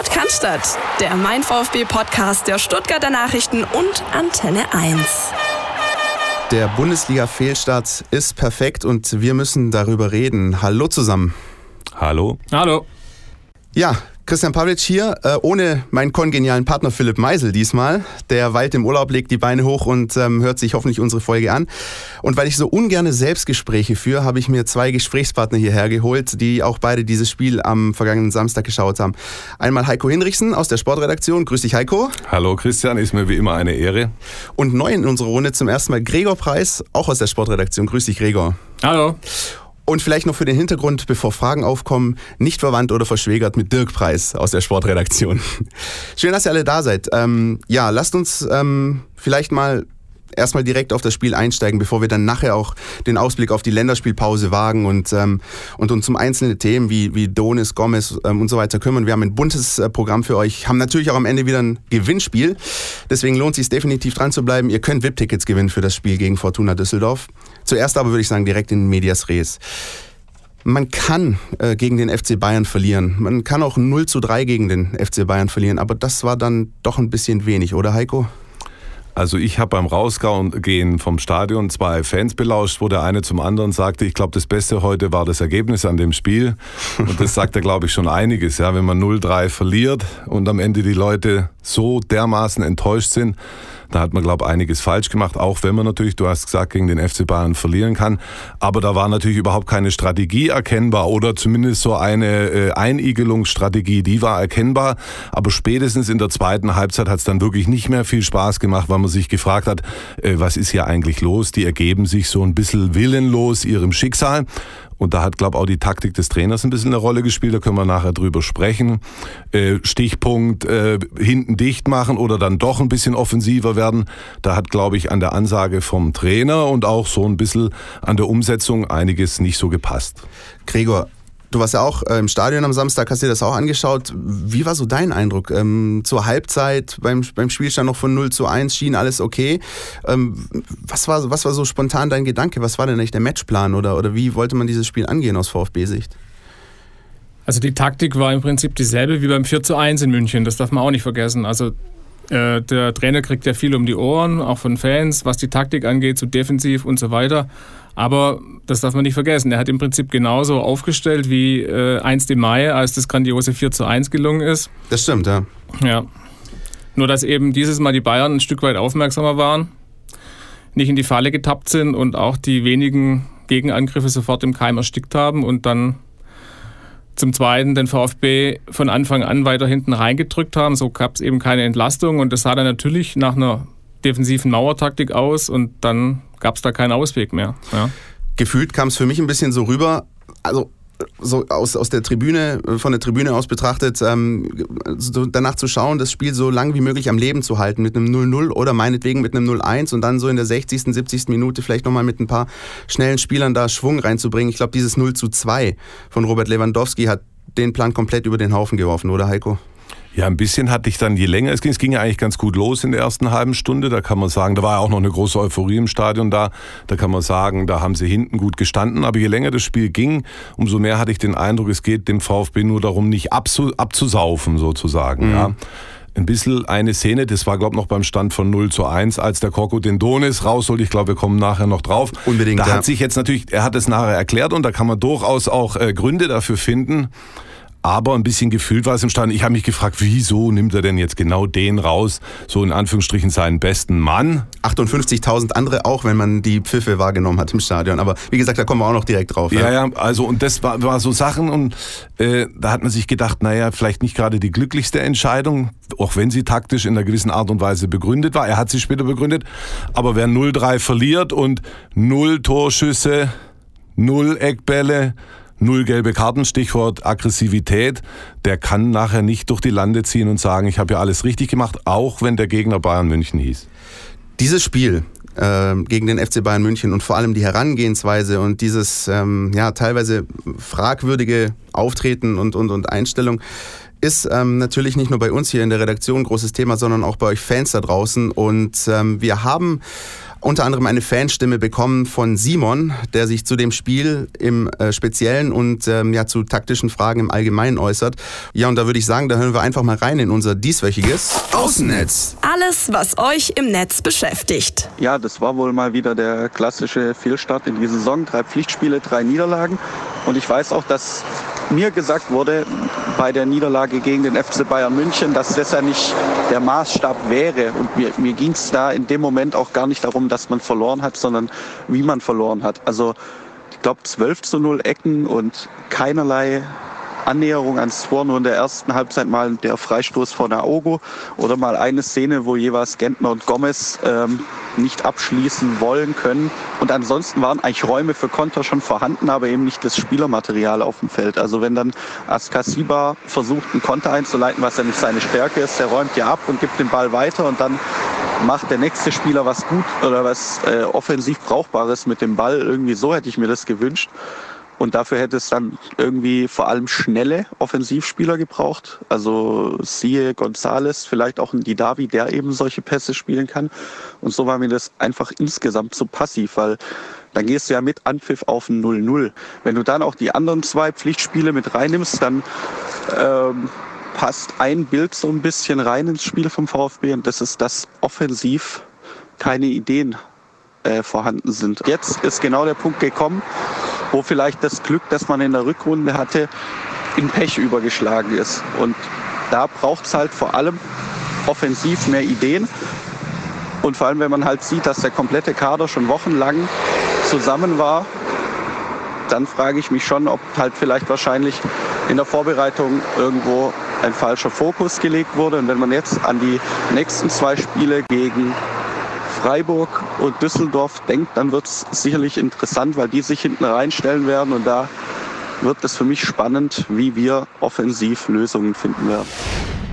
Sport kann der Mein VfB Podcast der Stuttgarter Nachrichten und Antenne 1. Der Bundesliga-Fehlstart ist perfekt und wir müssen darüber reden. Hallo zusammen. Hallo. Hallo. Ja, Christian Pavlic hier, äh, ohne meinen kongenialen Partner Philipp Meisel diesmal. Der weilt im Urlaub, legt die Beine hoch und ähm, hört sich hoffentlich unsere Folge an. Und weil ich so ungerne Selbstgespräche führe, habe ich mir zwei Gesprächspartner hierher geholt, die auch beide dieses Spiel am vergangenen Samstag geschaut haben. Einmal Heiko Hinrichsen aus der Sportredaktion. Grüß dich, Heiko. Hallo, Christian. Ist mir wie immer eine Ehre. Und neu in unserer Runde zum ersten Mal Gregor Preis, auch aus der Sportredaktion. Grüß dich, Gregor. Hallo. Und vielleicht noch für den Hintergrund, bevor Fragen aufkommen, nicht verwandt oder verschwägert mit Dirk Preis aus der Sportredaktion. Schön, dass ihr alle da seid. Ähm, ja, lasst uns ähm, vielleicht mal erstmal direkt auf das Spiel einsteigen, bevor wir dann nachher auch den Ausblick auf die Länderspielpause wagen und, ähm, und uns um einzelne Themen wie, wie Donis, Gomez ähm, und so weiter kümmern. Wir haben ein buntes äh, Programm für euch, haben natürlich auch am Ende wieder ein Gewinnspiel. Deswegen lohnt es sich definitiv dran zu bleiben. Ihr könnt VIP-Tickets gewinnen für das Spiel gegen Fortuna Düsseldorf. Zuerst aber würde ich sagen, direkt in Medias Res. Man kann äh, gegen den FC Bayern verlieren. Man kann auch 0 zu 3 gegen den FC Bayern verlieren, aber das war dann doch ein bisschen wenig, oder Heiko? Also ich habe beim Rausgehen vom Stadion zwei Fans belauscht, wo der eine zum anderen sagte, ich glaube, das Beste heute war das Ergebnis an dem Spiel. Und das sagt er, glaube ich, schon einiges. Ja, wenn man 0-3 verliert und am Ende die Leute so dermaßen enttäuscht sind, da hat man, glaube ich, einiges falsch gemacht, auch wenn man natürlich, du hast gesagt, gegen den FC Bayern verlieren kann. Aber da war natürlich überhaupt keine Strategie erkennbar oder zumindest so eine äh, Einigelungsstrategie, die war erkennbar. Aber spätestens in der zweiten Halbzeit hat es dann wirklich nicht mehr viel Spaß gemacht, weil man sich gefragt hat, äh, was ist hier eigentlich los? Die ergeben sich so ein bisschen willenlos ihrem Schicksal. Und da hat, glaube ich, auch die Taktik des Trainers ein bisschen eine Rolle gespielt. Da können wir nachher drüber sprechen. Äh, Stichpunkt äh, hinten dicht machen oder dann doch ein bisschen offensiver werden. Da hat, glaube ich, an der Ansage vom Trainer und auch so ein bisschen an der Umsetzung einiges nicht so gepasst. Gregor, Du warst ja auch äh, im Stadion am Samstag, hast dir das auch angeschaut. Wie war so dein Eindruck? Ähm, zur Halbzeit, beim, beim Spielstand noch von 0 zu 1, schien alles okay. Ähm, was, war, was war so spontan dein Gedanke? Was war denn eigentlich der Matchplan oder, oder wie wollte man dieses Spiel angehen aus VfB-Sicht? Also die Taktik war im Prinzip dieselbe wie beim 4 zu 1 in München, das darf man auch nicht vergessen. Also äh, der Trainer kriegt ja viel um die Ohren, auch von Fans, was die Taktik angeht, so defensiv und so weiter. Aber das darf man nicht vergessen. Er hat im Prinzip genauso aufgestellt wie äh, einst im Mai, als das grandiose 4 zu 1 gelungen ist. Das stimmt, ja. Ja. Nur, dass eben dieses Mal die Bayern ein Stück weit aufmerksamer waren, nicht in die Falle getappt sind und auch die wenigen Gegenangriffe sofort im Keim erstickt haben und dann zum Zweiten den VfB von Anfang an weiter hinten reingedrückt haben. So gab es eben keine Entlastung und das sah dann natürlich nach einer defensiven Mauertaktik aus und dann gab es da keinen Ausweg mehr. Ja. Gefühlt kam es für mich ein bisschen so rüber, also so aus, aus der Tribüne, von der Tribüne aus betrachtet, ähm, so danach zu schauen, das Spiel so lang wie möglich am Leben zu halten mit einem 0-0 oder meinetwegen mit einem 0-1 und dann so in der 60., 70. Minute vielleicht nochmal mit ein paar schnellen Spielern da Schwung reinzubringen. Ich glaube, dieses 0 2 von Robert Lewandowski hat den Plan komplett über den Haufen geworfen, oder Heiko? Ja, ein bisschen hatte ich dann, je länger es ging, es ging ja eigentlich ganz gut los in der ersten halben Stunde. Da kann man sagen, da war ja auch noch eine große Euphorie im Stadion da. Da kann man sagen, da haben sie hinten gut gestanden. Aber je länger das Spiel ging, umso mehr hatte ich den Eindruck, es geht dem VfB nur darum, nicht abzu, abzusaufen sozusagen. Mhm. Ja ein bisschen eine Szene, das war glaube ich noch beim Stand von 0 zu 1, als der Korko den Donis rausholt. Ich glaube, wir kommen nachher noch drauf. Unbedingt. Da ja. hat sich jetzt natürlich, er hat es nachher erklärt und da kann man durchaus auch äh, Gründe dafür finden. Aber ein bisschen gefühlt war es im Stadion. Ich habe mich gefragt, wieso nimmt er denn jetzt genau den raus, so in Anführungsstrichen seinen besten Mann? 58.000 andere auch, wenn man die Pfiffe wahrgenommen hat im Stadion. Aber wie gesagt, da kommen wir auch noch direkt drauf. Ja, ja, ja also und das war, war so Sachen und äh, da hat man sich gedacht, naja, vielleicht nicht gerade die glücklichste Entscheidung, auch wenn sie taktisch in einer gewissen Art und Weise begründet war. Er hat sie später begründet. Aber wer 0-3 verliert und null Torschüsse, null Eckbälle, Null gelbe Karten, Stichwort Aggressivität, der kann nachher nicht durch die Lande ziehen und sagen, ich habe ja alles richtig gemacht, auch wenn der Gegner Bayern München hieß. Dieses Spiel äh, gegen den FC Bayern München und vor allem die Herangehensweise und dieses ähm, ja, teilweise fragwürdige Auftreten und, und, und Einstellung ist ähm, natürlich nicht nur bei uns hier in der Redaktion ein großes Thema, sondern auch bei euch Fans da draußen. Und ähm, wir haben unter anderem eine Fanstimme bekommen von Simon, der sich zu dem Spiel im äh, Speziellen und ähm, ja zu taktischen Fragen im Allgemeinen äußert. Ja, und da würde ich sagen, da hören wir einfach mal rein in unser dieswöchiges Außennetz. Alles, was euch im Netz beschäftigt. Ja, das war wohl mal wieder der klassische Fehlstart in die Saison. Drei Pflichtspiele, drei Niederlagen. Und ich weiß auch, dass mir gesagt wurde bei der Niederlage gegen den FC Bayern München, dass das ja nicht der Maßstab wäre. Und mir, mir ging es da in dem Moment auch gar nicht darum, dass man verloren hat, sondern wie man verloren hat. Also ich glaube 12 zu 0 Ecken und keinerlei Annäherung ans Tor, nur in der ersten Halbzeit mal der Freistoß von Aogo oder mal eine Szene, wo jeweils Gentner und Gomez ähm, nicht abschließen wollen können. Und ansonsten waren eigentlich Räume für Konter schon vorhanden, aber eben nicht das Spielermaterial auf dem Feld. Also wenn dann Askasiba versucht, einen Konter einzuleiten, was ja nicht seine Stärke ist, der räumt ja ab und gibt den Ball weiter und dann macht der nächste Spieler was gut oder was äh, offensiv Brauchbares mit dem Ball. Irgendwie so hätte ich mir das gewünscht. Und dafür hätte es dann irgendwie vor allem schnelle Offensivspieler gebraucht. Also siehe Gonzales, vielleicht auch ein Didavi, der eben solche Pässe spielen kann. Und so war mir das einfach insgesamt zu passiv, weil dann gehst du ja mit Anpfiff auf ein 0-0. Wenn du dann auch die anderen zwei Pflichtspiele mit reinnimmst, dann ähm, passt ein Bild so ein bisschen rein ins Spiel vom VfB und das ist, dass offensiv keine Ideen äh, vorhanden sind. Jetzt ist genau der Punkt gekommen, wo vielleicht das Glück, das man in der Rückrunde hatte, in Pech übergeschlagen ist. Und da braucht es halt vor allem offensiv mehr Ideen. Und vor allem, wenn man halt sieht, dass der komplette Kader schon wochenlang zusammen war, dann frage ich mich schon, ob halt vielleicht wahrscheinlich in der Vorbereitung irgendwo ein falscher Fokus gelegt wurde. Und wenn man jetzt an die nächsten zwei Spiele gegen Freiburg und Düsseldorf denkt, dann wird es sicherlich interessant, weil die sich hinten reinstellen werden und da wird es für mich spannend, wie wir offensiv Lösungen finden werden.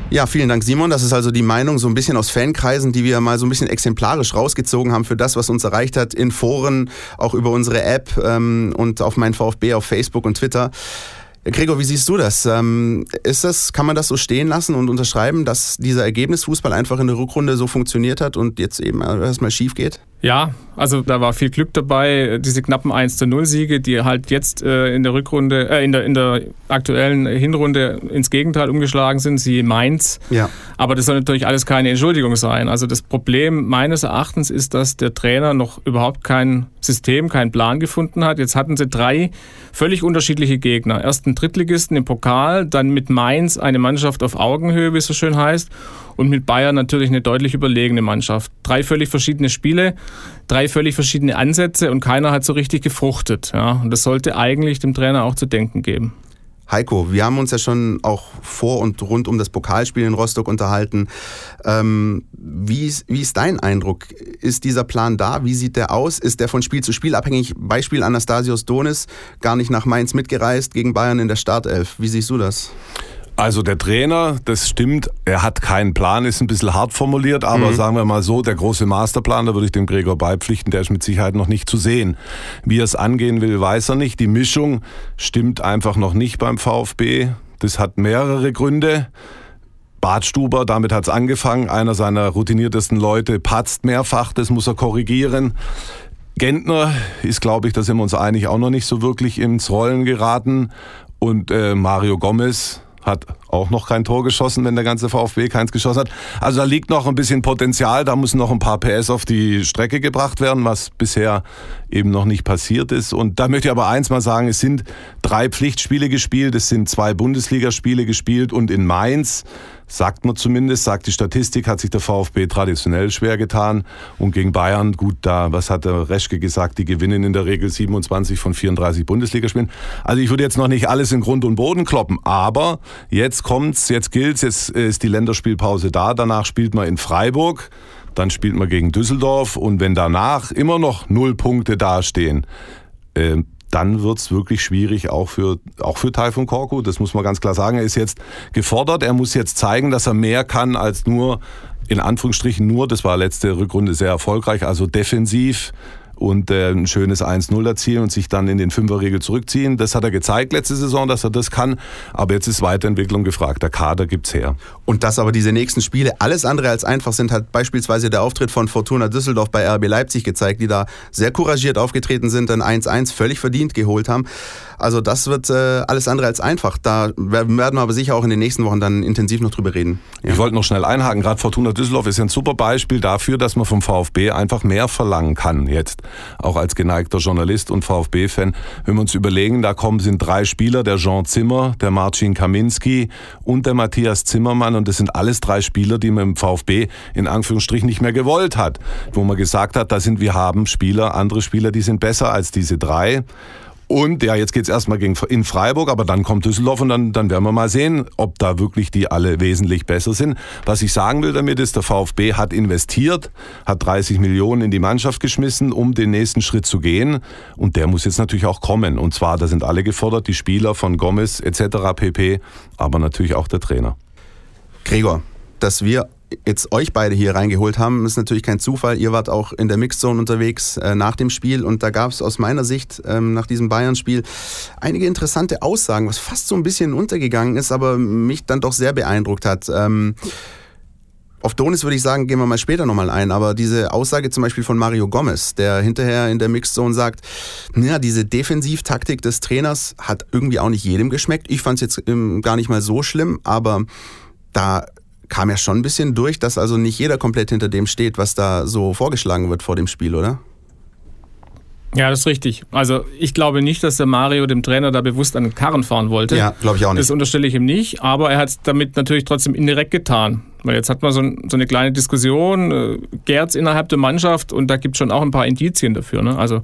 Ja, vielen Dank, Simon. Das ist also die Meinung so ein bisschen aus Fankreisen, die wir mal so ein bisschen exemplarisch rausgezogen haben für das, was uns erreicht hat in Foren, auch über unsere App ähm, und auf mein VfB auf Facebook und Twitter. Gregor, wie siehst du das? Ähm, ist das, kann man das so stehen lassen und unterschreiben, dass dieser Ergebnisfußball einfach in der Rückrunde so funktioniert hat und jetzt eben erstmal schief geht? Ja, also da war viel Glück dabei. Diese knappen 1 0 Siege, die halt jetzt äh, in der Rückrunde, äh, in, der, in der aktuellen Hinrunde ins Gegenteil umgeschlagen sind, sie Mainz. Ja. Aber das soll natürlich alles keine Entschuldigung sein. Also das Problem meines Erachtens ist, dass der Trainer noch überhaupt kein System, keinen Plan gefunden hat. Jetzt hatten sie drei völlig unterschiedliche Gegner. Erst einen Drittligisten im Pokal, dann mit Mainz eine Mannschaft auf Augenhöhe, wie es so schön heißt und mit Bayern natürlich eine deutlich überlegene Mannschaft. Drei völlig verschiedene Spiele, drei völlig verschiedene Ansätze und keiner hat so richtig gefruchtet. Ja. Und das sollte eigentlich dem Trainer auch zu denken geben. Heiko, wir haben uns ja schon auch vor und rund um das Pokalspiel in Rostock unterhalten. Ähm, wie, ist, wie ist dein Eindruck? Ist dieser Plan da? Wie sieht der aus? Ist der von Spiel zu Spiel abhängig? Beispiel Anastasios Donis, gar nicht nach Mainz mitgereist, gegen Bayern in der Startelf. Wie siehst du das? Also der Trainer, das stimmt, er hat keinen Plan, ist ein bisschen hart formuliert, aber mhm. sagen wir mal so, der große Masterplan, da würde ich dem Gregor beipflichten, der ist mit Sicherheit noch nicht zu sehen. Wie er es angehen will, weiß er nicht. Die Mischung stimmt einfach noch nicht beim VfB. Das hat mehrere Gründe. Badstuber, damit hat es angefangen. Einer seiner routiniertesten Leute patzt mehrfach, das muss er korrigieren. Gentner ist, glaube ich, da sind wir uns einig, auch noch nicht so wirklich ins Rollen geraten. Und äh, Mario Gomez, hat auch noch kein Tor geschossen, wenn der ganze VfB keins geschossen hat. Also da liegt noch ein bisschen Potenzial, da müssen noch ein paar PS auf die Strecke gebracht werden, was bisher eben noch nicht passiert ist. Und da möchte ich aber eins mal sagen, es sind drei Pflichtspiele gespielt, es sind zwei Bundesligaspiele gespielt und in Mainz sagt man zumindest, sagt die Statistik, hat sich der VfB traditionell schwer getan. Und gegen Bayern, gut, da, was hat der Reschke gesagt, die gewinnen in der Regel 27 von 34 Bundesligaspielen. Also ich würde jetzt noch nicht alles in Grund und Boden kloppen, aber jetzt kommt's, jetzt gilt's, jetzt ist die Länderspielpause da, danach spielt man in Freiburg. Dann spielt man gegen Düsseldorf und wenn danach immer noch null Punkte dastehen, äh, dann wird's wirklich schwierig, auch für, auch für Taifun Korku. Das muss man ganz klar sagen. Er ist jetzt gefordert. Er muss jetzt zeigen, dass er mehr kann als nur, in Anführungsstrichen nur, das war letzte Rückrunde sehr erfolgreich, also defensiv und äh, ein schönes 1-0 erzielen und sich dann in den Fünferregel zurückziehen. Das hat er gezeigt letzte Saison, dass er das kann. Aber jetzt ist Weiterentwicklung gefragt. Der Kader gibt's her. Und dass aber diese nächsten Spiele alles andere als einfach sind, hat beispielsweise der Auftritt von Fortuna Düsseldorf bei RB Leipzig gezeigt, die da sehr couragiert aufgetreten sind, dann 1-1 völlig verdient geholt haben. Also das wird äh, alles andere als einfach. Da werden wir aber sicher auch in den nächsten Wochen dann intensiv noch drüber reden. Ja. Ich wollte noch schnell einhaken. Gerade Fortuna Düsseldorf ist ein super Beispiel dafür, dass man vom VfB einfach mehr verlangen kann jetzt. Auch als geneigter Journalist und VfB-Fan. Wenn wir uns überlegen, da kommen sind drei Spieler, der Jean Zimmer, der Marcin Kaminski und der Matthias Zimmermann. Und das sind alles drei Spieler, die man im VfB in Anführungsstrichen nicht mehr gewollt hat. Wo man gesagt hat, da sind wir haben Spieler, andere Spieler, die sind besser als diese drei. Und ja, jetzt geht's erstmal in Freiburg, aber dann kommt Düsseldorf und dann, dann werden wir mal sehen, ob da wirklich die alle wesentlich besser sind. Was ich sagen will damit ist, der VfB hat investiert, hat 30 Millionen in die Mannschaft geschmissen, um den nächsten Schritt zu gehen. Und der muss jetzt natürlich auch kommen. Und zwar, da sind alle gefordert, die Spieler von Gomez etc. pp, aber natürlich auch der Trainer. Gregor, dass wir jetzt euch beide hier reingeholt haben, ist natürlich kein Zufall. Ihr wart auch in der Mixzone unterwegs äh, nach dem Spiel und da gab es aus meiner Sicht ähm, nach diesem Bayern-Spiel einige interessante Aussagen, was fast so ein bisschen untergegangen ist, aber mich dann doch sehr beeindruckt hat. Ähm, auf Donis würde ich sagen, gehen wir mal später nochmal ein, aber diese Aussage zum Beispiel von Mario Gomez, der hinterher in der Mixzone sagt, ja, diese Defensivtaktik des Trainers hat irgendwie auch nicht jedem geschmeckt. Ich fand es jetzt ähm, gar nicht mal so schlimm, aber da kam ja schon ein bisschen durch, dass also nicht jeder komplett hinter dem steht, was da so vorgeschlagen wird vor dem Spiel, oder? Ja, das ist richtig. Also ich glaube nicht, dass der Mario dem Trainer da bewusst an den Karren fahren wollte. Ja, glaube ich auch nicht. Das unterstelle ich ihm nicht, aber er hat es damit natürlich trotzdem indirekt getan. Weil jetzt hat man so, so eine kleine Diskussion, äh, Gerz innerhalb der Mannschaft und da gibt es schon auch ein paar Indizien dafür. Ne? Also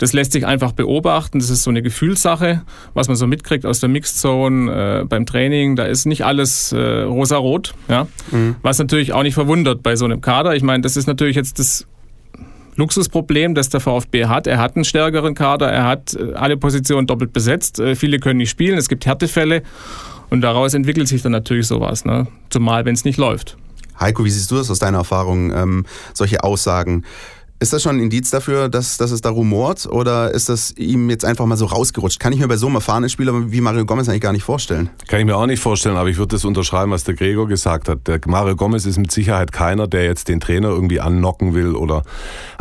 das lässt sich einfach beobachten. Das ist so eine Gefühlssache, was man so mitkriegt aus der Mixed Zone äh, beim Training. Da ist nicht alles äh, rosarot, ja? Mhm. was natürlich auch nicht verwundert bei so einem Kader. Ich meine, das ist natürlich jetzt das Luxusproblem, das der VfB hat. Er hat einen stärkeren Kader, er hat äh, alle Positionen doppelt besetzt. Äh, viele können nicht spielen, es gibt Härtefälle und daraus entwickelt sich dann natürlich sowas, ne? zumal wenn es nicht läuft. Heiko, wie siehst du das aus deiner Erfahrung, ähm, solche Aussagen? Ist das schon ein Indiz dafür, dass, dass es da rumort oder ist das ihm jetzt einfach mal so rausgerutscht? Kann ich mir bei so einem erfahrenen Spieler wie Mario Gomez eigentlich gar nicht vorstellen. Kann ich mir auch nicht vorstellen, aber ich würde das unterschreiben, was der Gregor gesagt hat. Der Mario Gomez ist mit Sicherheit keiner, der jetzt den Trainer irgendwie annocken will oder.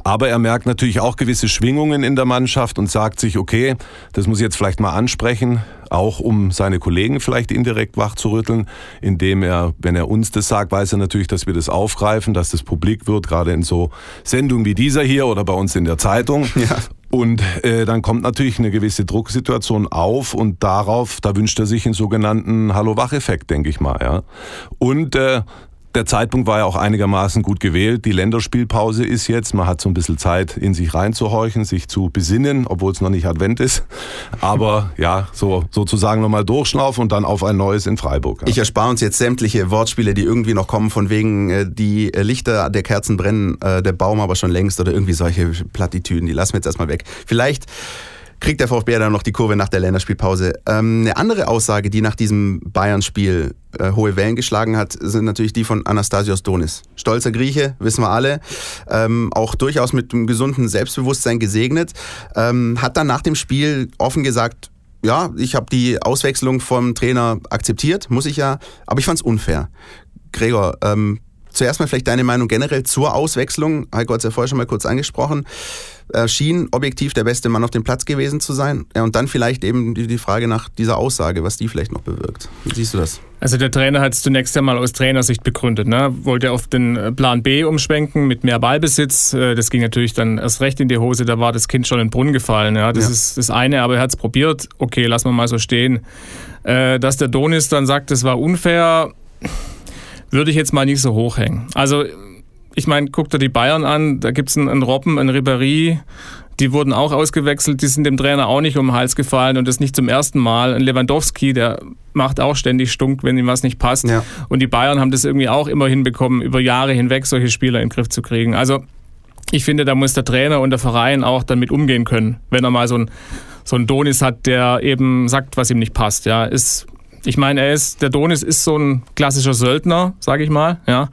Aber er merkt natürlich auch gewisse Schwingungen in der Mannschaft und sagt sich, okay, das muss ich jetzt vielleicht mal ansprechen auch um seine Kollegen vielleicht indirekt wachzurütteln, indem er, wenn er uns das sagt, weiß er natürlich, dass wir das aufgreifen, dass das publik wird, gerade in so Sendungen wie dieser hier oder bei uns in der Zeitung. Ja. Und äh, dann kommt natürlich eine gewisse Drucksituation auf und darauf, da wünscht er sich einen sogenannten Hallo-Wach-Effekt, denke ich mal. Ja. Und äh, der Zeitpunkt war ja auch einigermaßen gut gewählt. Die Länderspielpause ist jetzt. Man hat so ein bisschen Zeit, in sich reinzuhorchen, sich zu besinnen, obwohl es noch nicht Advent ist. Aber ja, so sozusagen nochmal durchschnaufen und dann auf ein neues in Freiburg. Ich erspare uns jetzt sämtliche Wortspiele, die irgendwie noch kommen, von wegen äh, die Lichter der Kerzen brennen, äh, der Baum aber schon längst oder irgendwie solche Plattitüden. Die lassen wir jetzt erstmal weg. Vielleicht kriegt der VfB dann noch die Kurve nach der Länderspielpause. Ähm, eine andere Aussage, die nach diesem Bayern-Spiel äh, hohe Wellen geschlagen hat, sind natürlich die von Anastasios Donis. Stolzer Grieche, wissen wir alle, ähm, auch durchaus mit einem gesunden Selbstbewusstsein gesegnet, ähm, hat dann nach dem Spiel offen gesagt, ja, ich habe die Auswechslung vom Trainer akzeptiert, muss ich ja, aber ich fand es unfair. Gregor, ähm, zuerst mal vielleicht deine Meinung generell zur Auswechslung. Heiko hat es ja vorher schon mal kurz angesprochen. Er schien objektiv der beste Mann auf dem Platz gewesen zu sein. Ja, und dann vielleicht eben die, die Frage nach dieser Aussage, was die vielleicht noch bewirkt. Wie siehst du das? Also der Trainer hat es zunächst einmal aus Trainersicht begründet. Ne? Wollte auf den Plan B umschwenken mit mehr Ballbesitz. Äh, das ging natürlich dann erst recht in die Hose. Da war das Kind schon in den Brunnen gefallen. Ja? Das ja. ist das eine, aber er hat es probiert. Okay, lassen wir mal so stehen. Äh, dass der Donis dann sagt, das war unfair würde ich jetzt mal nicht so hochhängen. Also ich meine, guck dir die Bayern an, da gibt es einen, einen Robben, einen Ribéry, die wurden auch ausgewechselt, die sind dem Trainer auch nicht um den Hals gefallen und das nicht zum ersten Mal. Ein Lewandowski, der macht auch ständig Stunk, wenn ihm was nicht passt. Ja. Und die Bayern haben das irgendwie auch immer hinbekommen, über Jahre hinweg solche Spieler in den Griff zu kriegen. Also ich finde, da muss der Trainer und der Verein auch damit umgehen können, wenn er mal so ein so ein Donis hat, der eben sagt, was ihm nicht passt. Ja, ist ich meine, er ist, der Donis ist so ein klassischer Söldner, sage ich mal, ja,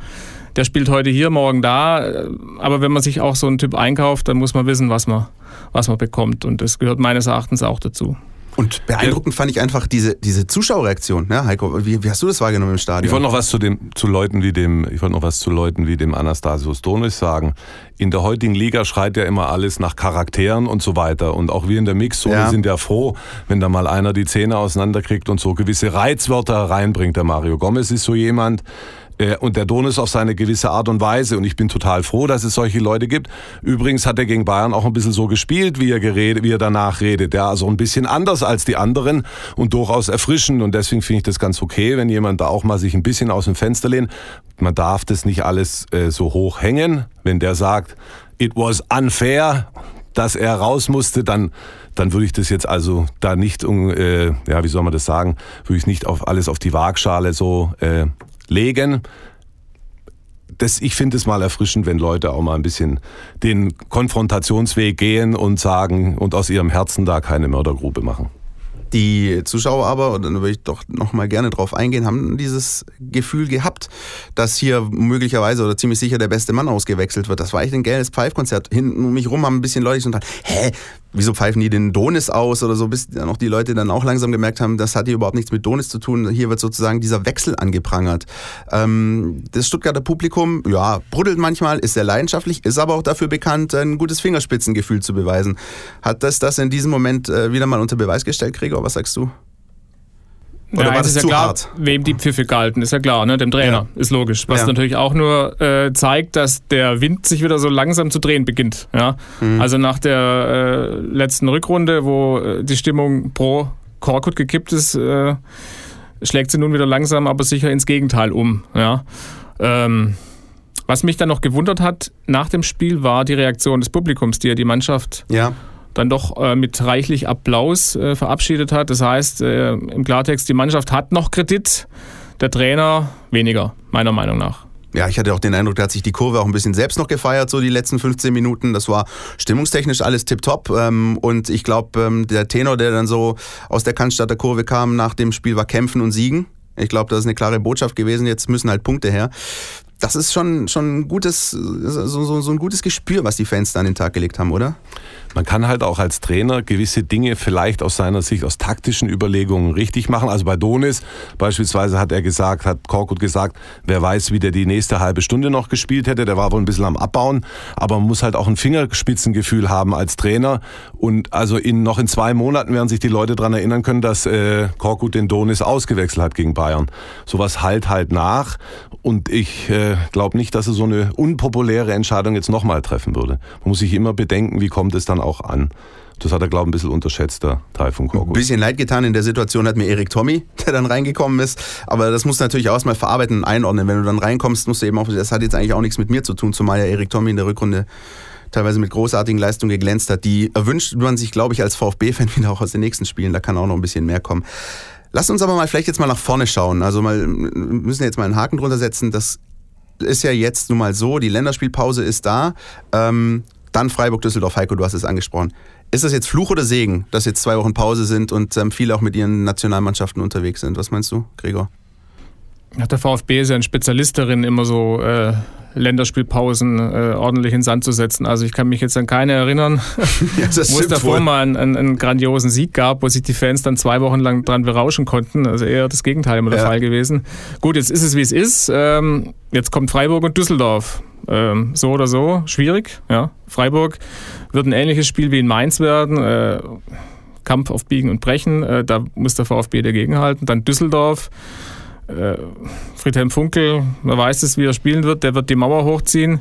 der spielt heute hier, morgen da. Aber wenn man sich auch so einen Typ einkauft, dann muss man wissen, was man, was man bekommt. Und das gehört meines Erachtens auch dazu. Und beeindruckend fand ich einfach diese, diese Zuschauerreaktion, ne, Heiko. Wie, wie hast du das wahrgenommen im Stadion? Ich wollte noch was zu dem, zu Leuten wie dem, ich wollte noch was zu Leuten wie dem Anastasios Donis sagen. In der heutigen Liga schreit ja immer alles nach Charakteren und so weiter. Und auch wir in der Mixzone Ja. sind ja froh, wenn da mal einer die Zähne auseinanderkriegt und so gewisse Reizwörter reinbringt. Der Mario Gomez ist so jemand, und der Donis auf seine gewisse Art und Weise. Und ich bin total froh, dass es solche Leute gibt. Übrigens hat er gegen Bayern auch ein bisschen so gespielt, wie er, geredet, wie er danach redet. Ja, also ein bisschen anders als die anderen und durchaus erfrischend. Und deswegen finde ich das ganz okay, wenn jemand da auch mal sich ein bisschen aus dem Fenster lehnt. Man darf das nicht alles äh, so hoch hängen. Wenn der sagt, it was unfair, dass er raus musste, dann, dann würde ich das jetzt also da nicht, äh, ja, wie soll man das sagen, würde ich nicht auf alles auf die Waagschale so äh, legen. Das, ich finde es mal erfrischend, wenn Leute auch mal ein bisschen den Konfrontationsweg gehen und sagen und aus ihrem Herzen da keine Mördergrube machen. Die Zuschauer aber, und dann würde ich doch noch mal gerne drauf eingehen, haben dieses Gefühl gehabt, dass hier möglicherweise oder ziemlich sicher der beste Mann ausgewechselt wird. Das war echt ein geiles Pfeifkonzert. Hinten um mich rum haben ein bisschen Leute gedacht, hä, wieso pfeifen die den Donis aus oder so, bis dann auch die Leute dann auch langsam gemerkt haben, das hat hier überhaupt nichts mit Donis zu tun. Hier wird sozusagen dieser Wechsel angeprangert. Ähm, das Stuttgarter Publikum, ja, bruddelt manchmal, ist sehr leidenschaftlich, ist aber auch dafür bekannt, ein gutes Fingerspitzengefühl zu beweisen. Hat das das in diesem Moment äh, wieder mal unter Beweis gestellt, Gregor? Was sagst du? Oder ja, war das ist ja klar, hart? wem die Pfiffe galten, ist ja klar, ne? dem Trainer, ist logisch. Was Ja. natürlich auch nur äh, zeigt, dass der Wind sich wieder so langsam zu drehen beginnt. Ja? Mhm. Also nach der äh, letzten Rückrunde, wo äh, die Stimmung pro Korkut gekippt ist, äh, schlägt sie nun wieder langsam, aber sicher ins Gegenteil um. Ja? Ähm, was mich dann noch gewundert hat nach dem Spiel, war die Reaktion des Publikums, die ja die Mannschaft Ja. Dann doch äh, mit reichlich Applaus äh, verabschiedet hat. Das heißt, äh, im Klartext, die Mannschaft hat noch Kredit, der Trainer weniger, meiner Meinung nach. Ja, ich hatte auch den Eindruck, da hat sich die Kurve auch ein bisschen selbst noch gefeiert, so die letzten 15 Minuten. Das war stimmungstechnisch alles tipptopp. Ähm, und ich glaube, ähm, der Tenor, der dann so aus der Cannstatter Kurve kam nach dem Spiel, war Kämpfen und Siegen. Ich glaube, das ist eine klare Botschaft gewesen. Jetzt müssen halt Punkte her. Das ist schon, schon ein gutes, so, so, so ein gutes Gespür, was die Fans da an den Tag gelegt haben, oder? Man kann halt auch als Trainer gewisse Dinge vielleicht aus seiner Sicht, aus taktischen Überlegungen richtig machen. Also bei Donis beispielsweise hat er gesagt, hat Korkut gesagt, wer weiß, wie der die nächste halbe Stunde noch gespielt hätte. Der war wohl ein bisschen am Abbauen, aber man muss halt auch ein Fingerspitzengefühl haben als Trainer. Und also in, noch in zwei Monaten werden sich die Leute daran erinnern können, dass äh, Korkut den Donis ausgewechselt hat gegen Bayern. Sowas halt halt nach. Und ich äh, glaube nicht, dass er so eine unpopuläre Entscheidung jetzt nochmal treffen würde. Man muss sich immer bedenken, wie kommt es dann auch an. Das hat er, glaube ich, ein bisschen unterschätzt, der Taifun Ein Korkut. bisschen leid getan in der Situation hat mir Erik Tommy, der dann reingekommen ist. Aber das musst du natürlich auch erstmal verarbeiten und einordnen. Wenn du dann reinkommst, musst du eben auch, das hat jetzt eigentlich auch nichts mit mir zu tun, zumal ja Erik Tommy in der Rückrunde teilweise mit großartigen Leistungen geglänzt hat. Die erwünscht man sich, glaube ich, als VfB-Fan wieder auch aus den nächsten Spielen. Da kann auch noch ein bisschen mehr kommen. Lass uns aber mal vielleicht jetzt mal nach vorne schauen. Also mal, wir müssen jetzt mal einen Haken drunter setzen. Das ist ja jetzt nun mal so, die Länderspielpause ist da. Ähm, dann Freiburg-Düsseldorf, Heiko, du hast es angesprochen. Ist das jetzt Fluch oder Segen, dass jetzt zwei Wochen Pause sind und ähm, viele auch mit ihren Nationalmannschaften unterwegs sind? Was meinst du, Gregor? Ja, der VfB ist ja ein Spezialist darin, immer so äh, Länderspielpausen äh, ordentlich in Sand zu setzen. Also ich kann mich jetzt an keine erinnern, Ja, wo es davor mal einen, einen, einen grandiosen Sieg gab, wo sich die Fans dann zwei Wochen lang dran berauschen konnten. Also eher das Gegenteil immer der Ja. Fall gewesen. Gut, jetzt ist es wie es ist. Ähm, jetzt kommt Freiburg und Düsseldorf. Ähm, so oder so, schwierig. Ja. Freiburg wird ein ähnliches Spiel wie in Mainz werden. Äh, Kampf auf Biegen und Brechen. Äh, da muss der VfB dagegenhalten. Dann Düsseldorf. Äh, Friedhelm Funkel, wer weiß es, wie er spielen wird, der wird die Mauer hochziehen.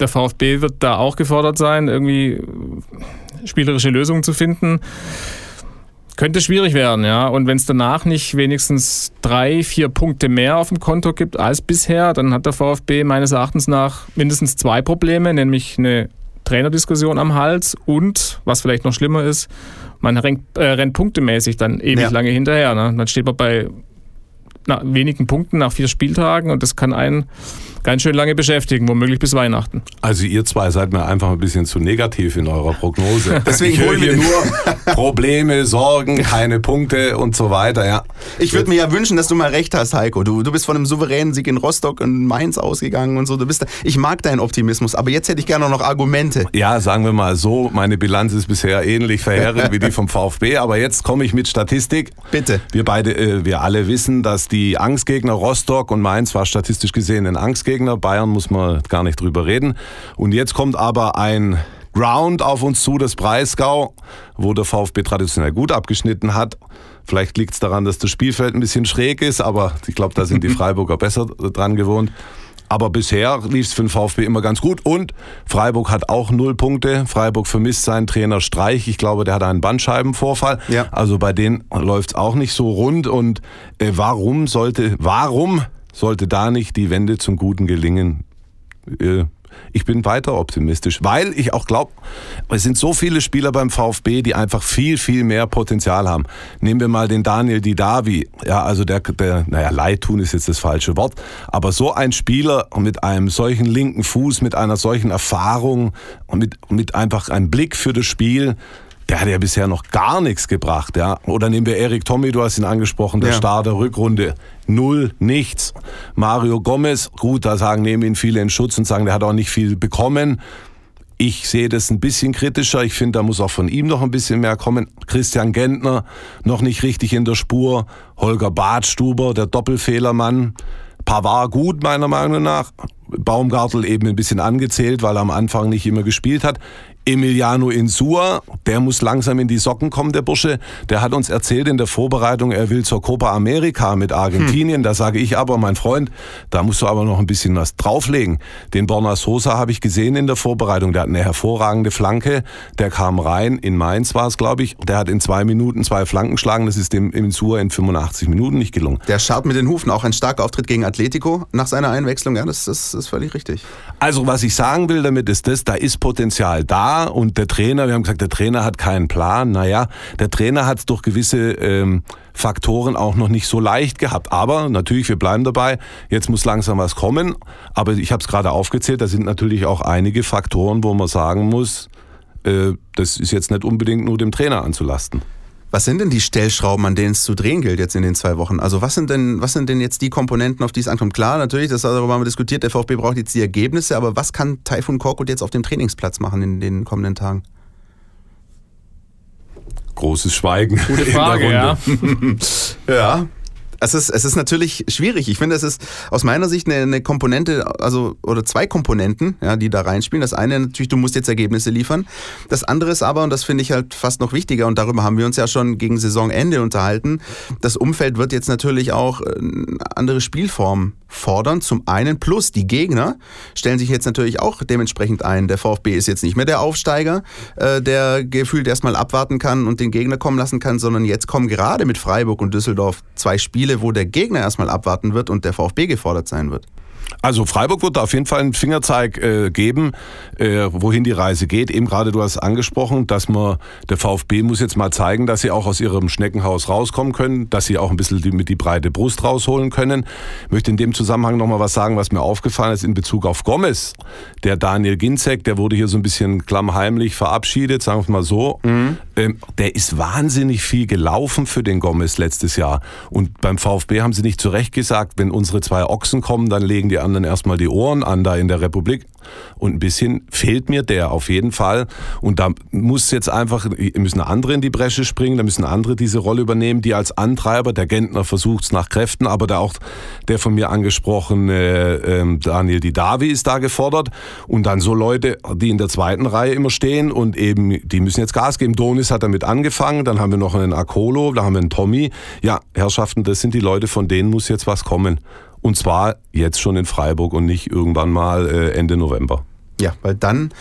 Der VfB wird da auch gefordert sein, irgendwie spielerische Lösungen zu finden. Könnte schwierig werden, ja. Und wenn es danach nicht wenigstens drei, vier Punkte mehr auf dem Konto gibt als bisher, dann hat der VfB meines Erachtens nach mindestens zwei Probleme, nämlich eine Trainerdiskussion am Hals und, was vielleicht noch schlimmer ist, man rennt, äh, rennt punktemäßig dann ewig Ja. lange hinterher. Ne? Dann steht man bei na, wenigen Punkten nach vier Spieltagen und das kann einen ganz schön lange beschäftigen, womöglich bis Weihnachten. Also ihr zwei seid mir einfach ein bisschen zu negativ in eurer Prognose. Deswegen ich holen wir nur Probleme, Sorgen, keine Punkte und so weiter. Ja. Ich würde mir ja wünschen, dass du mal recht hast, Heiko. Du, du bist von einem souveränen Sieg in Rostock und Mainz ausgegangen und so. Du bist da, ich mag deinen Optimismus, aber jetzt hätte ich gerne noch Argumente. Ja, sagen wir mal so, meine Bilanz ist bisher ähnlich verheerend wie die vom VfB, aber jetzt komme ich mit Statistik. Bitte. Wir beide, äh, wir alle wissen, dass die Angstgegner Rostock und Mainz war statistisch gesehen ein Angstgegner. Bayern muss man gar nicht drüber reden. Und jetzt kommt aber ein Ground auf uns zu, das Breisgau, wo der VfB traditionell gut abgeschnitten hat. Vielleicht liegt es daran, dass das Spielfeld ein bisschen schräg ist, aber ich glaube, da sind die Freiburger besser dran gewohnt. Aber bisher lief es für den VfB immer ganz gut und Freiburg hat auch null Punkte. Freiburg vermisst seinen Trainer Streich. Ich glaube, der hat einen Bandscheibenvorfall. Ja. Also bei denen läuft es auch nicht so rund. Und äh, warum sollte, warum sollte da nicht die Wende zum Guten gelingen? Äh, ich bin weiter optimistisch, weil ich auch glaube, es sind so viele Spieler beim VfB, die einfach viel, viel mehr Potenzial haben. Nehmen wir mal den Daniel Didavi. Ja, also der, der, naja, leid tun ist jetzt das falsche Wort, aber so ein Spieler mit einem solchen linken Fuß, mit einer solchen Erfahrung und mit, mit einfach einem Blick für das Spiel, der hat ja bisher noch gar nichts gebracht. Ja. Oder nehmen wir Erik Tommy, du hast ihn angesprochen, der Ja. Star der Rückrunde. Null, nichts. Mario Gomez, gut, da sagen, nehmen ihn viele in Schutz und sagen, der hat auch nicht viel bekommen. Ich sehe das ein bisschen kritischer. Ich finde, da muss auch von ihm noch ein bisschen mehr kommen. Christian Gentner noch nicht richtig in der Spur. Holger Badstuber, der Doppelfehlermann. Pavard gut, meiner Meinung nach. Baumgartel eben ein bisschen angezählt, weil er am Anfang nicht immer gespielt hat. Emiliano Insua, der muss langsam in die Socken kommen, der Bursche. Der hat uns erzählt in der Vorbereitung, er will zur Copa America mit Argentinien. Da sage ich aber, mein Freund, da musst du aber noch ein bisschen was drauflegen. Den Borna Sosa habe ich gesehen in der Vorbereitung. Der hat eine hervorragende Flanke. Der kam rein, in Mainz war es, glaube ich. Der hat in zwei Minuten zwei Flanken geschlagen. Das ist dem Insua in 85 Minuten nicht gelungen. Der scharrt mit den Hufen, auch ein starker Auftritt gegen Atletico nach seiner Einwechslung. Ja, das, das ist völlig richtig. Also was ich sagen will damit ist das, da ist Potenzial da und der Trainer, wir haben gesagt, der Trainer hat keinen Plan. Naja, der Trainer hat es durch gewisse ähm, Faktoren auch noch nicht so leicht gehabt. Aber natürlich, wir bleiben dabei, jetzt muss langsam was kommen. Aber ich habe es gerade aufgezählt, da sind natürlich auch einige Faktoren, wo man sagen muss, äh, das ist jetzt nicht unbedingt nur dem Trainer anzulasten. Was sind denn die Stellschrauben, an denen es zu drehen gilt jetzt in den zwei Wochen? Also was sind denn, was sind denn jetzt die Komponenten, auf die es ankommt? Klar, natürlich, das darüber haben wir diskutiert, der VfB braucht jetzt die Ergebnisse, aber was kann Taifun Korkut jetzt auf dem Trainingsplatz machen in den kommenden Tagen? Großes Schweigen. Gute in der Frage, ja. Ja. Es ist, es ist natürlich schwierig. Ich finde, es ist aus meiner Sicht eine, eine Komponente, also oder zwei Komponenten, ja, die da reinspielen. Das eine natürlich, du musst jetzt Ergebnisse liefern. Das andere ist aber, und das finde ich halt fast noch wichtiger, und darüber haben wir uns ja schon gegen Saisonende unterhalten, das Umfeld wird jetzt natürlich auch äh, andere Spielformen fordern. Zum einen plus die Gegner stellen sich jetzt natürlich auch dementsprechend ein. Der VfB ist jetzt nicht mehr der Aufsteiger, äh, der gefühlt erstmal abwarten kann und den Gegner kommen lassen kann, sondern jetzt kommen gerade mit Freiburg und Düsseldorf zwei Spiele, wo der Gegner erstmal abwarten wird und der VfB gefordert sein wird. Also Freiburg wird da auf jeden Fall einen Fingerzeig äh, geben, äh, wohin die Reise geht. Eben gerade du hast angesprochen, dass man der VfB muss jetzt mal zeigen, dass sie auch aus ihrem Schneckenhaus rauskommen können, dass sie auch ein bisschen die, mit die breite Brust rausholen können. Ich möchte in dem Zusammenhang noch mal was sagen, was mir aufgefallen ist in Bezug auf Gomez. Der Daniel Ginzek, der wurde hier so ein bisschen klammheimlich verabschiedet, sagen wir mal so. Ähm, der ist wahnsinnig viel gelaufen für den Gomez letztes Jahr. Und beim VfB haben sie nicht zu Recht gesagt, wenn unsere zwei Ochsen kommen, dann legen die anderen erstmal die Ohren an da in der Republik. Und ein bisschen fehlt mir der auf jeden Fall. Und da muss jetzt einfach, müssen andere in die Bresche springen, da müssen andere diese Rolle übernehmen, die als Antreiber, der Gentner versucht es nach Kräften, aber da auch der von mir angesprochene ähm, Daniel Didavi ist da gefordert. Und dann so Leute, die in der zweiten Reihe immer stehen und eben, die müssen jetzt Gas geben. Donis hat damit angefangen, dann haben wir noch einen Akolo, da haben wir einen Tommy. Ja, Herrschaften, das sind die Leute, von denen muss jetzt was kommen. Und zwar jetzt schon in Freiburg und nicht irgendwann mal äh, Ende November. Ja, weil dann,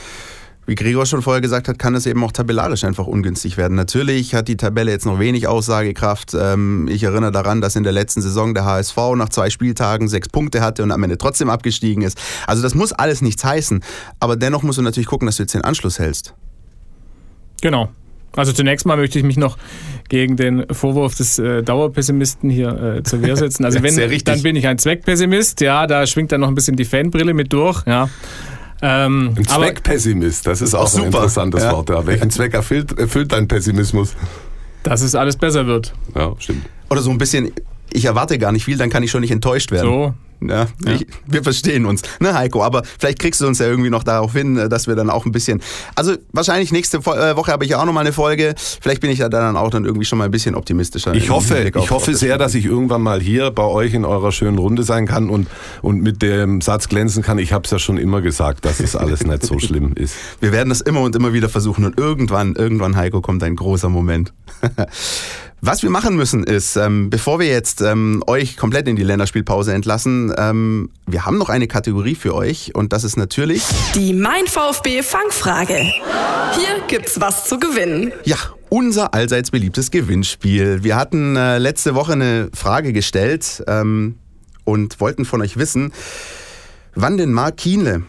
wie Gregor schon vorher gesagt hat, kann es eben auch tabellarisch einfach ungünstig werden. Natürlich hat die Tabelle jetzt noch wenig Aussagekraft. Ähm, Ich erinnere daran, dass in der letzten Saison der HSV nach zwei Spieltagen sechs Punkte hatte und am Ende trotzdem abgestiegen ist. Also das muss alles nichts heißen. Aber dennoch musst du natürlich gucken, dass du jetzt den Anschluss hältst. Genau. Also zunächst mal möchte ich mich noch gegen den Vorwurf des äh, Dauerpessimisten hier äh, zur Wehr setzen. Also wenn, dann bin ich ein Zweckpessimist, ja, da schwingt dann noch ein bisschen die Fanbrille mit durch, ja. Ähm, ein Zweckpessimist, das ist auch super. ein interessantes ja. Wort. Ja. Welchen Zweck erfüllt, erfüllt dein Pessimismus? Dass es alles besser wird. Ja, stimmt. Oder so ein bisschen, ich erwarte gar nicht viel, dann kann ich schon nicht enttäuscht werden. So, ja, ja. Ich, wir verstehen uns, ne Heiko? Aber vielleicht kriegst du uns ja irgendwie noch darauf hin, äh, dass wir dann auch ein bisschen. Also wahrscheinlich nächste äh, Woche habe ich ja auch noch mal eine Folge. Vielleicht bin ich ja dann auch dann irgendwie schon mal ein bisschen optimistischer. Ich hoffe, ich hoffe sehr, dass ich irgendwann mal hier bei euch in eurer schönen Runde sein kann und, und mit dem Satz glänzen kann. Ich habe es ja schon immer gesagt, dass es alles nicht so schlimm ist. Wir werden das immer und immer wieder versuchen und irgendwann, irgendwann Heiko kommt ein großer Moment. Was wir machen müssen ist, ähm, bevor wir jetzt ähm, euch komplett in die Länderspielpause entlassen, ähm, wir haben noch eine Kategorie für euch und das ist natürlich die Mein VfB Fangfrage. Hier gibt's was zu gewinnen. Ja, unser allseits beliebtes Gewinnspiel. Wir hatten äh, letzte Woche eine Frage gestellt ähm, und wollten von euch wissen, wann denn Mark Kienle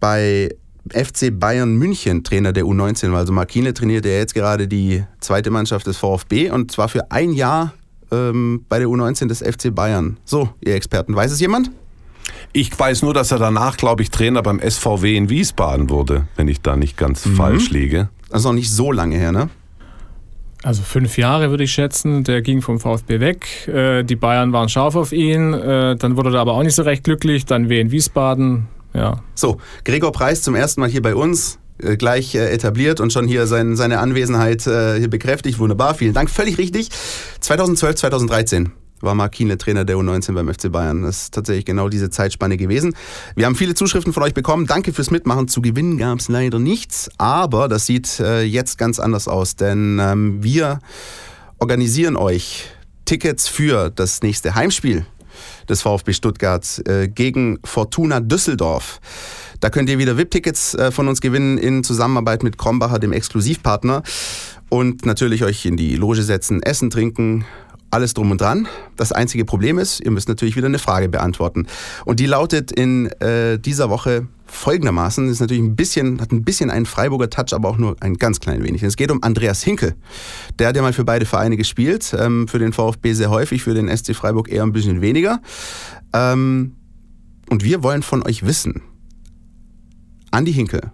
bei FC Bayern München Trainer der U19 war. Also Markine trainiert ja jetzt gerade die zweite Mannschaft des VfB und zwar für ein Jahr ähm, bei der U19 des FC Bayern. So, ihr Experten, weiß es jemand? Ich weiß nur, dass er danach, glaube ich, Trainer beim SVW in Wiesbaden wurde, wenn ich da nicht ganz mhm. falsch liege. Also noch nicht so lange her, ne? Also fünf Jahre würde ich schätzen. Der ging vom VfB weg. Äh, die Bayern waren scharf auf ihn. Äh, dann wurde er aber auch nicht so recht glücklich. Dann W in Wiesbaden. Ja. So, Gregor Preis zum ersten Mal hier bei uns äh, gleich äh, etabliert und schon hier sein, seine Anwesenheit äh, hier bekräftigt. Wunderbar, vielen Dank. Völlig richtig. 2012, 2013 war Mark Kienle Trainer der U19 beim FC Bayern. Das ist tatsächlich genau diese Zeitspanne gewesen. Wir haben viele Zuschriften von euch bekommen. Danke fürs Mitmachen. Zu gewinnen gab es leider nichts, aber das sieht äh, jetzt ganz anders aus, denn ähm, wir organisieren euch Tickets für das nächste Heimspiel des VfB Stuttgart äh, gegen Fortuna Düsseldorf. Da könnt ihr wieder VIP-Tickets äh, von uns gewinnen in Zusammenarbeit mit Krombacher, dem Exklusivpartner. Und natürlich euch in die Loge setzen, essen, trinken, alles drum und dran. Das einzige Problem ist, ihr müsst natürlich wieder eine Frage beantworten. Und die lautet in äh, dieser Woche folgendermaßen, ist natürlich ein bisschen, hat ein bisschen einen Freiburger Touch, aber auch nur ein ganz klein wenig. Es geht um Andreas Hinkel. Der hat ja mal für beide Vereine gespielt, ähm, für den VfB sehr häufig, für den SC Freiburg eher ein bisschen weniger. Ähm, und wir wollen von euch wissen, Andi Hinkel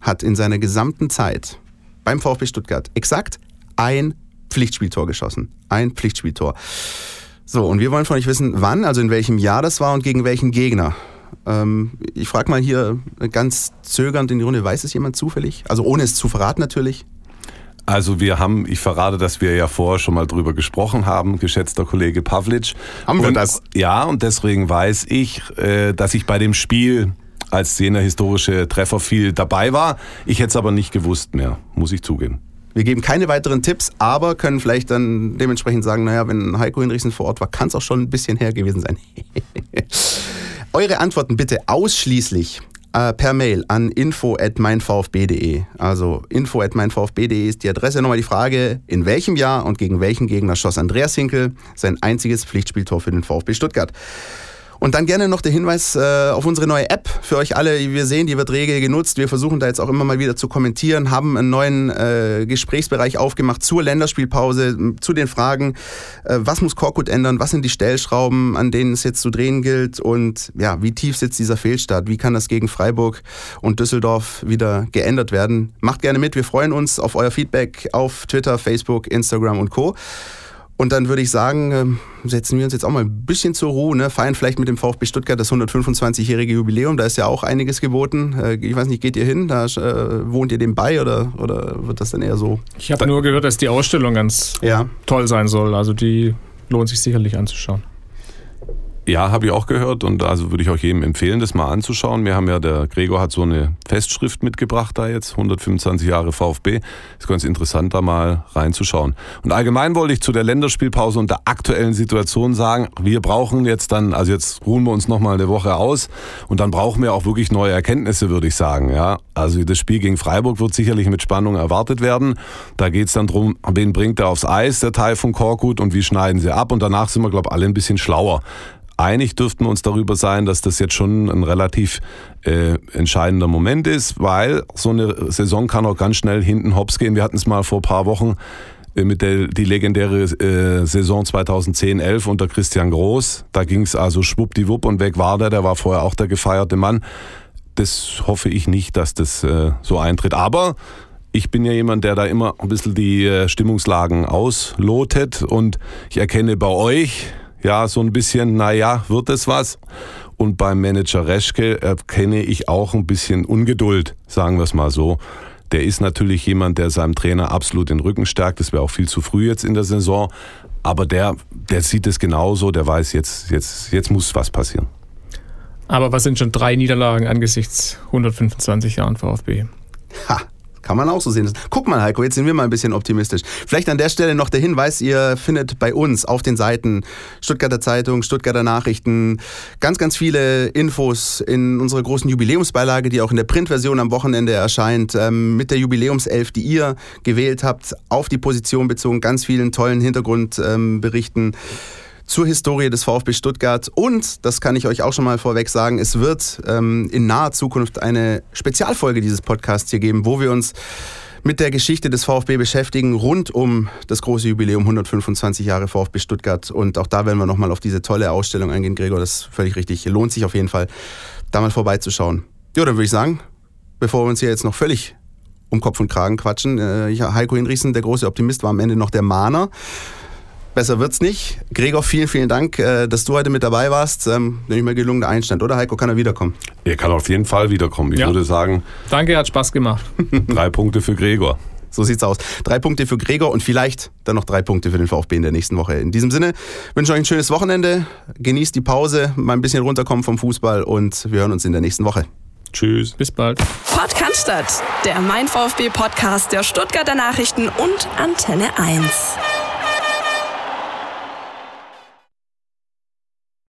hat in seiner gesamten Zeit beim VfB Stuttgart exakt ein Pflichtspieltor geschossen. Ein Pflichtspieltor. So, und wir wollen von euch wissen, wann, also in welchem Jahr das war und gegen welchen Gegner. Ähm, ich frage mal hier ganz zögernd in die Runde, weiß es jemand zufällig? Also ohne es zu verraten natürlich. Also wir haben, ich verrate, dass wir ja vorher schon mal drüber gesprochen haben, geschätzter Kollege Pavlic. Haben wir und, das? Ja, und deswegen weiß ich, äh, dass ich bei dem Spiel als jener historische Treffer viel dabei war. Ich hätte es aber nicht gewusst mehr, muss ich zugeben. Wir geben keine weiteren Tipps, aber können vielleicht dann dementsprechend sagen, naja, wenn Heiko Hinrichsen vor Ort war, kann es auch schon ein bisschen her gewesen sein. Eure Antworten bitte ausschließlich äh, per Mail an info at meinvfb.de. Also info at meinvfb.de ist die Adresse. Nochmal die Frage, in welchem Jahr und gegen welchen Gegner schoss Andreas Hinkel sein einziges Pflichtspieltor für den VfB Stuttgart? Und dann gerne noch der Hinweis äh, auf unsere neue App für euch alle. Wir sehen, die wird rege genutzt. Wir versuchen da jetzt auch immer mal wieder zu kommentieren, haben einen neuen äh, Gesprächsbereich aufgemacht zur Länderspielpause, zu den Fragen, äh, was muss Korkut ändern, was sind die Stellschrauben, an denen es jetzt zu drehen gilt und ja, wie tief sitzt dieser Fehlstart, wie kann das gegen Freiburg und Düsseldorf wieder geändert werden. Macht gerne mit, wir freuen uns auf euer Feedback auf Twitter, Facebook, Instagram und Co. Und dann würde ich sagen, ähm, setzen wir uns jetzt auch mal ein bisschen zur Ruhe, ne? feiern vielleicht mit dem VfB Stuttgart das 125-jährige Jubiläum. Da ist ja auch einiges geboten. Äh, ich weiß nicht, geht ihr hin? Da äh, wohnt ihr dem bei oder, oder wird das dann eher so? Ich habe nur gehört, dass die Ausstellung ganz ja. toll sein soll. Also die lohnt sich sicherlich anzuschauen. Ja, habe ich auch gehört und also würde ich auch jedem empfehlen, das mal anzuschauen. Wir haben ja, der Gregor hat so eine Festschrift mitgebracht da jetzt, 125 Jahre VfB. Ist ganz interessant, da mal reinzuschauen. Und allgemein wollte ich zu der Länderspielpause und der aktuellen Situation sagen, wir brauchen jetzt dann, also jetzt ruhen wir uns nochmal eine Woche aus und dann brauchen wir auch wirklich neue Erkenntnisse, würde ich sagen. Ja, Also das Spiel gegen Freiburg wird sicherlich mit Spannung erwartet werden. Da geht es dann drum, wen bringt er aufs Eis, der Teil von Korkut und wie schneiden sie ab und danach sind wir, glaube ich, alle ein bisschen schlauer. Einig dürften wir uns darüber sein, dass das jetzt schon ein relativ äh, entscheidender Moment ist, weil so eine Saison kann auch ganz schnell hinten hops gehen. Wir hatten es mal vor ein paar Wochen äh, mit der die legendäre äh, Saison 2010-11 unter Christian Groß. Da ging es also schwuppdiwupp und weg war der. Der war vorher auch der gefeierte Mann. Das hoffe ich nicht, dass das äh, so eintritt. Aber ich bin ja jemand, der da immer ein bisschen die äh, Stimmungslagen auslotet und ich erkenne bei euch ja so ein bisschen, naja, wird es was? Und beim Manager Reschke erkenne ich auch ein bisschen Ungeduld, sagen wir es mal so. Der ist natürlich jemand, der seinem Trainer absolut den Rücken stärkt. Das wäre auch viel zu früh jetzt in der Saison. Aber der, der sieht es genauso, der weiß, jetzt, jetzt, jetzt muss was passieren. Aber was sind schon drei Niederlagen angesichts 125 Jahren VfB? Ha, kann man auch so sehen. Guck mal, Heiko, jetzt sind wir mal ein bisschen optimistisch. Vielleicht an der Stelle noch der Hinweis, ihr findet bei uns auf den Seiten Stuttgarter Zeitung, Stuttgarter Nachrichten ganz, ganz viele Infos in unserer großen Jubiläumsbeilage, die auch in der Printversion am Wochenende erscheint, ähm, mit der Jubiläumself, die ihr gewählt habt, auf die Position bezogen, ganz vielen tollen Hintergrundberichten. Zur Historie des VfB Stuttgart. Und, das kann ich euch auch schon mal vorweg sagen, es wird ähm, in naher Zukunft eine Spezialfolge dieses Podcasts hier geben, wo wir uns mit der Geschichte des VfB beschäftigen, rund um das große Jubiläum 125 Jahre VfB Stuttgart. Und auch da werden wir nochmal auf diese tolle Ausstellung eingehen, Gregor. Das ist völlig richtig. Lohnt sich auf jeden Fall, da mal vorbeizuschauen. Ja, dann würde ich sagen, bevor wir uns hier jetzt noch völlig um Kopf und Kragen quatschen, äh, Heiko Hinrichsen, der große Optimist, war am Ende noch der Mahner. Besser wird's nicht. Gregor, vielen, vielen Dank, äh, dass du heute mit dabei warst. Ähm, nicht mehr gelungener Einstand, oder Heiko? Kann er wiederkommen? Er kann auf jeden Fall wiederkommen. Ich ja. würde sagen. Danke, hat Spaß gemacht. drei Punkte für Gregor. So sieht's aus. Drei Punkte für Gregor und vielleicht dann noch drei Punkte für den VfB in der nächsten Woche. In diesem Sinne wünsche ich euch ein schönes Wochenende. Genießt die Pause, mal ein bisschen runterkommen vom Fußball und wir hören uns in der nächsten Woche. Tschüss. Bis bald. Podcast, der Mein VfB Podcast der Stuttgarter Nachrichten und Antenne 1.